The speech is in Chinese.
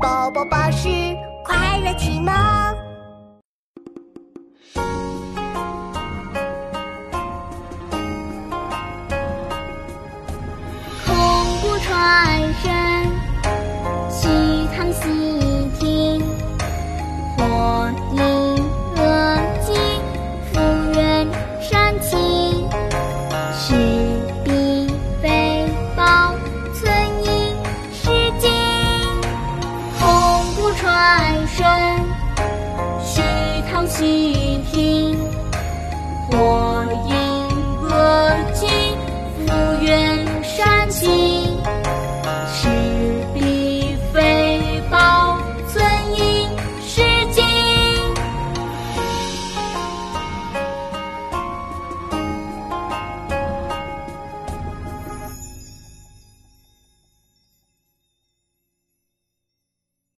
宝宝巴士快乐启蒙。空谷传声，西堂细传声，虚堂细听，火影歌姬，福原山青。